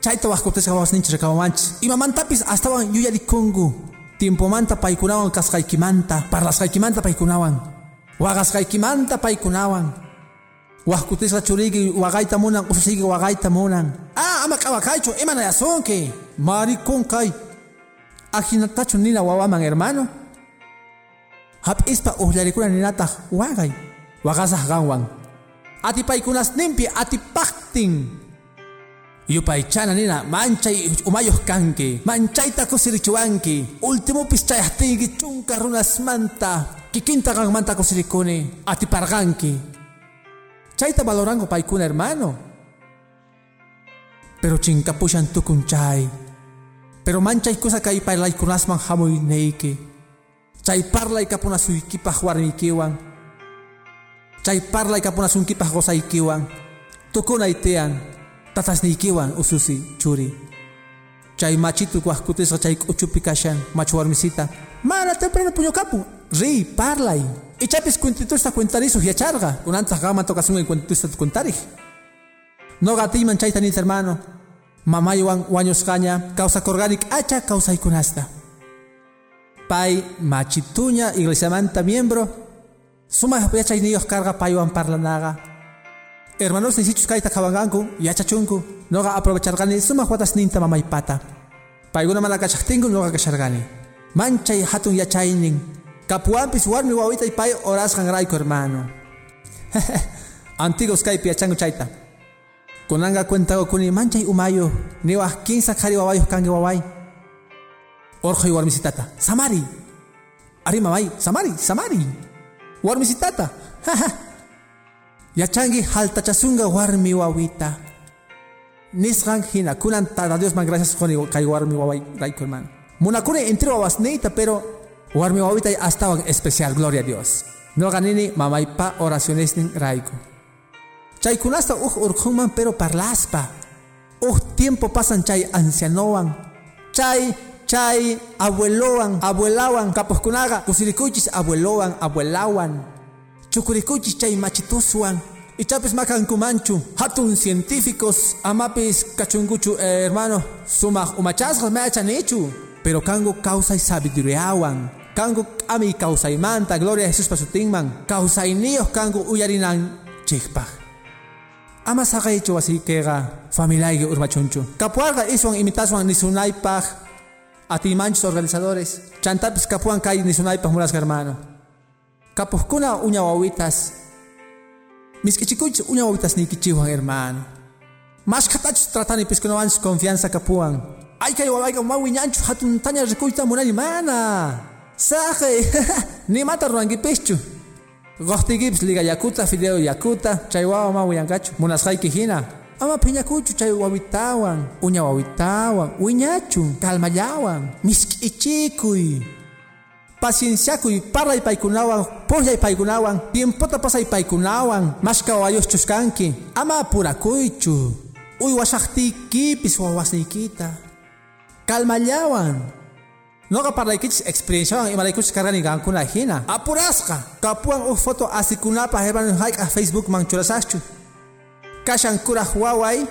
Chayta wajkutesqa wawasninchis rekawamanchis. Imamantapis astawan yuyarikungu. Tiempomanta paykunawan kasqaykimanta, parlasqaykimanta paykunawan. Waqasqaykimanta paykunawan. Wajkutisqa churiyki waqayta munan, ususiyki waqayta munan. Ah, ama k'awakaychu, imanayasunki. Maricón kay. ajinatachu nina wawaman hermano hap'ispa uhllarikuna ninataq waqay waqasaq qanwan atipaykunas nimpi atipaqtin yupaychana nina manchay umayuq kanki manchayta kusirichiwanki ultimupis chayaptinki chunka runasmanta kikinta qanmanta kusirikuni atiparqanki chayta valoranku paykuna hermano. Pero chinkapushan tukun chay. Pero manchay cosa kay parlay kunasman hamoy neike. Chay parlay kapuna suykipaj warmikiwan. Chay parlay kapuna sunkipaj gozaykiwan. Tukunay tean, tatasnikiwan ususi churi. Chay machitu kuahkutisqa chay k'uchupi kashan machu warmisita. Mana temprano puño kapu. Ri, parlay. Ichapis cuentitusta cuentarisu yacharga. Kunantaq gama tokasunga cuentitusta cuentarij. No gatiman chayta nita hermano mamaywan wañusqaña kawsakurqanik acha kawsaykunasta pay machituña iglesiamanta miembro sumaq yachayniyuq karqa paywan parlanaqa hermanos nisichus kayta qhawanqanku yachachunku noqa aprovecharqani sumaq watasninta mamaypata paykuna mana kachaqtinku noqa kasharqani manchay hatun yachaynin kapuwanpis warmi wawitay pay orasqanrayku hermano <laughs> antigos kaypi yachanku chayta Kunanga cuenta kuni manchay umayo niwa kinsa kari wawayo kangi waway. Orjo warmisitata. Samari. Ari mamay. Samari. Samari. Warmisitata. Yachangi haltachasunga warmi wawita. Nisran hina kunan tada Dios man gracias koni kai warmi waway raiko hermano. Munakune entero awasneita pero warmi wawita hasta especial gloria a Dios. No ganini mamay pa oraciones nin raiko. Chaykunasta uj urqunman pero parlaspa. Uj tiempo pasan chay ancianowan. Chay chay abuelowan, abuelawan, kapuhkunaga, kusirikuchis abuelowan, abuelawan. Chukurikuchis chay machituswan. Ichapis makankumanchu, hatun científicos, amapis kachunguchu, eh, hermano, sumaq umachasqas meachanichu. Pero kango causa y sabiduriawan. Kango ami causa y manta, gloria a Jesús pasutingman. Causa y nios kango uyarinan chikpaj. ama saqaychu wasiykiqa familiayki urmachunchu kapuarqa iswan imitaswan nisunaypaq atimanchus organizadores chantapis kapuan kay nisunaypaq murasqa hermano kapuqkuna uña wawitas Misk'ichikuch uña wawitas nikichiwan hermano. Mas katach tratani piskunawanch confianza kapuan. Ay kay wawayka mawi ñanchu hatun taña rikuyta munani mana. Saje, <laughs> ni mata ruangipichu. Gohtigips liga yakuta fideo yakuta chay wawa mawi yankachu munasqayki hina. Ama piñakuchu chay wawitawan, uña wawitawan, wiñachu, kalmallawan, misk'ichikuy. Pacienciakuy parlay paykunawan, pullay paykunawan, tiempota pasay paykunawan, mashkawayos chuskanki, ama apurakuychu. Uywashaqtiykipis wawasniykita. Kalmallawan. Noqa parlaykich experienciawan imaraykuchis kargani qankuna hina. Apurasqa, kapuan uj foto asikunapa hermano hayk'aq Facebook man churasaqchu. Kashan kuraj waway,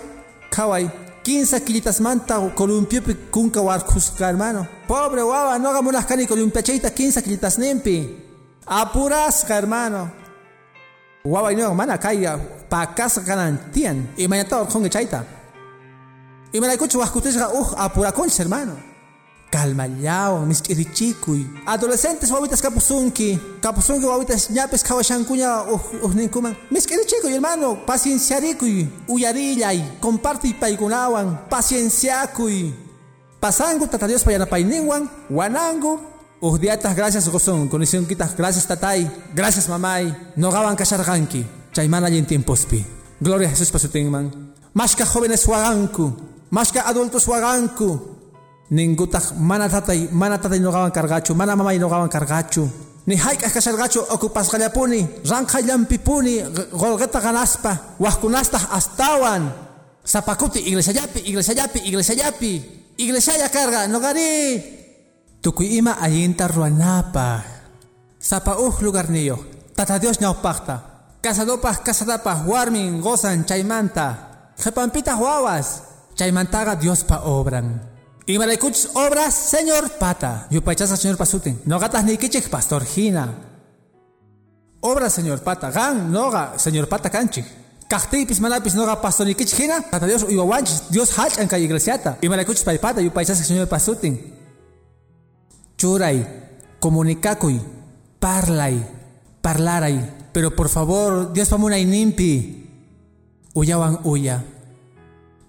kaway, 15 kilitas manta columpiopi kunka warkusqa hermano. Pobre wawa, noqa munaqkani columpiachayta 15 kilitas nimpi. Apurasqa hermano. Waway no mana kaya pakasqa kanan tiyan. Imañata urqunqa chayta. Imaraykuchus wajkutisqa uj apurakunchis hermano. Calmallawan, misk'irichikuy. Adolescentes wawitas kapusunki. Kapusunki wawitas ñapis kawashankuña uhninkuman. Misk'irichikuy hermano. Pacienciarikuy. Uyarillay. Comparti paykunawan. Pacienciakuy. Pasangu tata Dios payanapayninwan. Wanangu. Uhdiatas gracias gozón. Condicionquitas gracias tatay. Gracias mamay. Nogawan kasharganki. Chaymana y en tiempospi. Gloria a Jesús pasutingman. Mashka jóvenes waganku. Mashka adultos waganku. Ningutaj mana tatay, mana tatay no gawan cargachu, mana mamay no gawan cargachu. Ni hayk'aj kashargachu ocupas gallapuni, ranqa llampipuni, golgeta ganaspa, wajkunastaj astawan. Zapakuti iglesia yapi, iglesia yapi, iglesia yapi. Iglesia ya carga, no gari. Tukuy ima ayinta ruanapa. Sapa uj lugar niyo, tata Dios ñawpaqta. Casadopas, casadapas, warmin, gozan, chaymanta. Jepampita wawas, chaymantaga Dios pa obran. Y maraykuchis obras, señor pata. Yo pachasa, señor pasuten. No gatas ni kichik, pastor Gina. Obras, señor pata. Gan, noga, señor pata canchik. Kahtipis manapis noga pastor ni kichik Gina. Tata Dios uiwawanchis. Dios hach en calle iglesiata. Y maraykuchis pata. Yo pachasa, señor pasuten. Churay, comunicacuy, parlay, parlaray. Pero por favor, Dios pamuna y nimpi. Uyawan uya.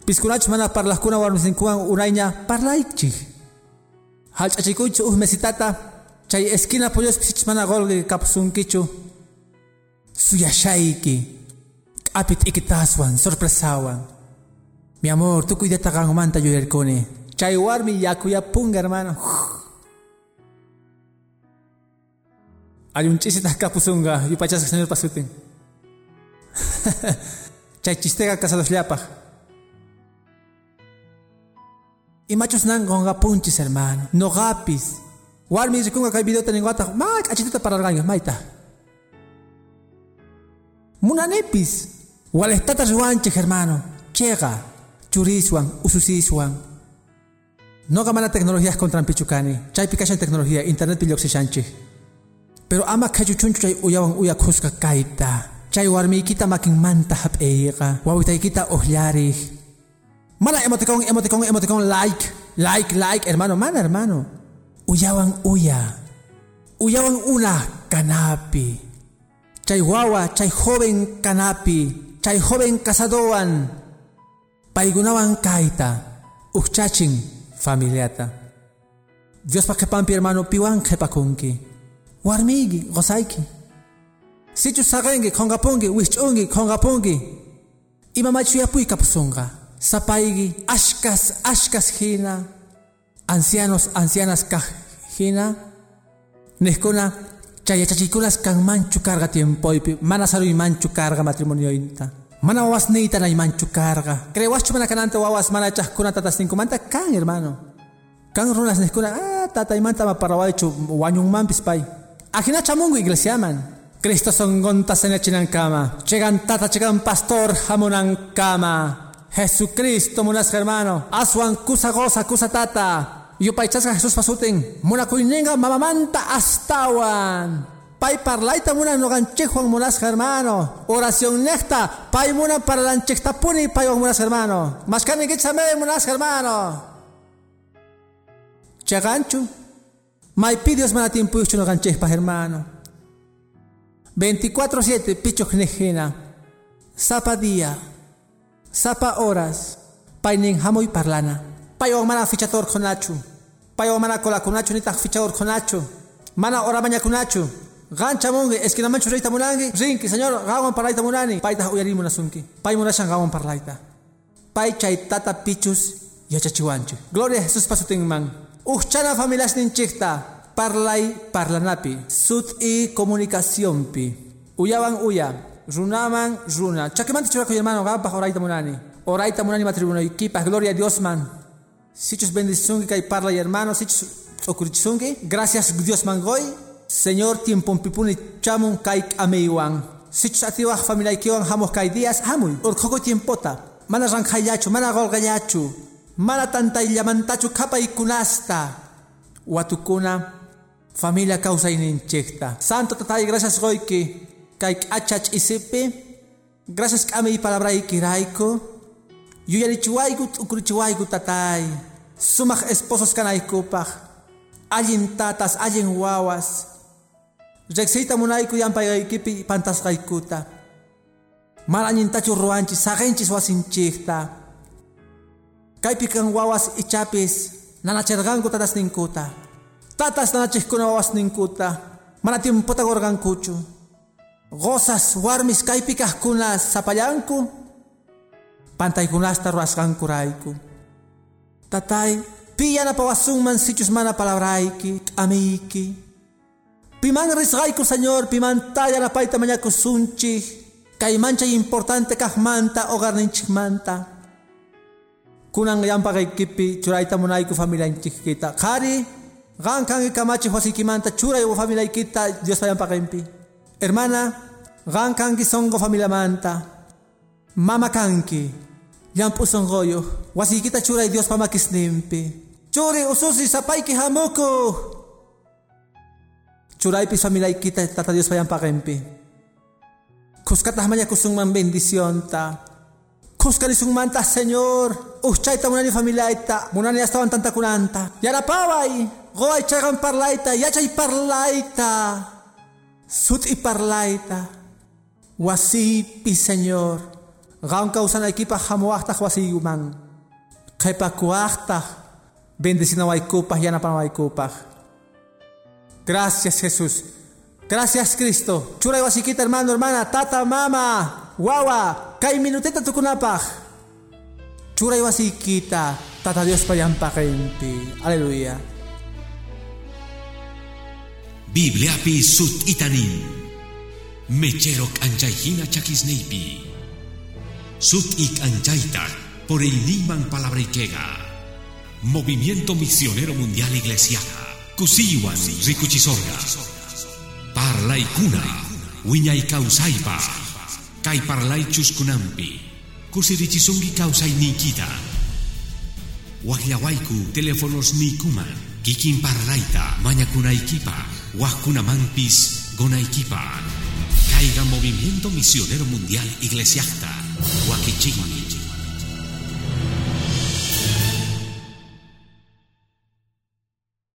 Piskunach mana parlas kuna war misinkuan uraiña parlaikchi. Halchachikuchu uh mesitata chay esquina pollos pisich mana golge kapsunkichu. Suyashaiki. Apit ikitaswan sorpresawan. Mi amor, tu cuideta gangmanta yuyerkone. Chay warmi yakuya punga hermano. <sighs> Hay un chisita kapusunga, yupachas señor pasutin. <laughs> Chay chistega casados llapaj. Y machos nan gonga punchis, hermano. No gapis. Warmi rikunga kay video taning wata. Ma, achitita para orgaños, maita. Munanepis. Walestata ruanche, hermano. Chega. Churiswan, ususiswan. No gamana tecnologías contra pichucani. Chay pikashan tecnología, internet pilloxishanchi. Pero ama kachuchunchu chay uyawan uya kaita. Chay warmi kita makin manta hap eiga. Wawitay kita Mana emoticón, emoticón, emoticón, like, like, like, hermano, mana, hermano. Uyawan uya. Uyawan una canapi. Chay guawa, chay joven canapi. Chay joven casadoan. Paigunawan kaita. Uchaching familiata. Dios pa pampi hermano piwan kepakunki. Warmigi, gozaiki. Sichu sagengi, kongapungi, wichungi, kongapungi. Imamachu yapui kapusunga. Sapaigi, ashkas, ashkas hina, ancianos, ancianas kahina, neskuna, chayachachikunas kan manchu carga tiempo, mana saru manchu carga matrimonio inta. Mana wawas neita na manchu carga. Crewachu mana kananta wawas mana chahkuna tatas manta kan hermano. Kan runas neskuna, ah, tata imanta ma parawachu, wanyung mampis pai. Akina chamungu iglesia man. Cristo son gontas en el kama. Chegan tata, chegan pastor, hamunan kama. Jesucristo, munas hermano. Aswan kusa goza, kusa tata. Yo paichasga Jesús pasuten. Muna kuinenga mamamanta astawan. Pai parlaita muna no ganchejuan munas hermano. Oración necta. Pai muna para lanchekta puni pai munas hermano. Mascani gitzame munas hermano. Chaganchu. Mai pidios mana tiempo no ganchespa hermano. 24-7 pichos nejena. Sapa horas, painin hamoy parlana. Payo mana fichator konachu. Payo mana cola konachu ni tak fichador konachu. Mana ora maña konachu. Gancha monge, es que na mancho reita munangi, rinki, señor, gawan parlaita munani. Paita uyari munasunki. Pay munashan gawan parlaita. Pay chay tata pichus yachachiwanchu. Gloria a Jesús pasutin man. Uchana familias ninchikta. Parlay parlanapi. Sut y comunicación pi. Uyaban uya. Runaman runa. Chakemanti churako hermano gapa oraita munani. Oraita munani matrimonio equipa. Gloria a Dios man. Sichus bendiciones que parla hermano. Sichus okurichungi. Gracias Dios mangoy. Señor tiempo pipuni chamun kaik ameiwan. Sichus atiwaj familia ikiwan hamos kai días hamuy. Orkoko tiempota. Mana ranjayachu, mana golgayachu. Mana tanta llamantachu kapa ikunasta. Watukuna familia causa ininchekta. Santo tatay, gracias goiki. Kaik achach isipi. Gracias kami palabra ikiraiko. Yuyarichiwaigut ukurichiwaigut tatay. Sumak esposos kanaykupaj. Allin tatas, allin wawas. Rexita munayku yampayaykipi pantasqaykuta. Malañintachu ruanchis, sagenchis wasinchikta. Kaypi kan wawas ichapis, nanachirqanku tatas ninkuta. Tatas nanachikuna wawas ninkuta. Mana tiempota gorgankuchu. Gozas warmis kaypi kajkuna sapallanku. Pantaykunasta ruasqanku rayku. Tatay, piyana pawasunman sichus mana palabrayki, amiki. Piman risgayku, señor, piman talla la paita mañaku sunchik. Kay mancha importante kahmanta o garninchikmanta. Kunang yampa kay kipi churaita munay ko familia kita. Kari, gan kang ikamachi huasikimanta churay o familia kita Hermana, gan kang songo familia manta. Mama kanki, yampu songoyo. Wasikita churay Dios pa makisnimpi. Churi ususi sapay ki hamoko. Churay pi familia kita tata Dios pa yampa kempi. Kuskatah maya kusungman bendición ta. Kuskali sungmanta Señor. Uchayta munani familia ita. Munani estaban tanta kunanta. Yara paway. Goay chagan parlaita. Yachay parlaita. Sut y parlaita. Wasipi Señor. Gaun kausan equipa hamuachta wasiguman. Kepa kuachta. Bendecina waikupah yana para waikupah. Gracias Jesús. Gracias Cristo. Churay wasiquita hermano, hermana, tata, mama, wawa, kay minutita tukunapaj. Churay wasiquita, tata Dios payampakenti. Aleluya. Biblia pi sut itanin. Mecherok anjayhina chakisneipi. Sut ik anjaita por el Niman Palabrikega. Movimiento Misionero Mundial Iglesiana. Kusiwan Rikuchisorga. Parlay kuna, wiñay kausaypa, kay parlay chuskunampi, kusirichisungi kausay nikita. Wahyawayku teléfonos nikuman, kikin parlayta, mañakunaykipa, wajkunamampis gonaykipa. Caiga Movimiento Misionero Mundial Iglesiasta, wakichigmi.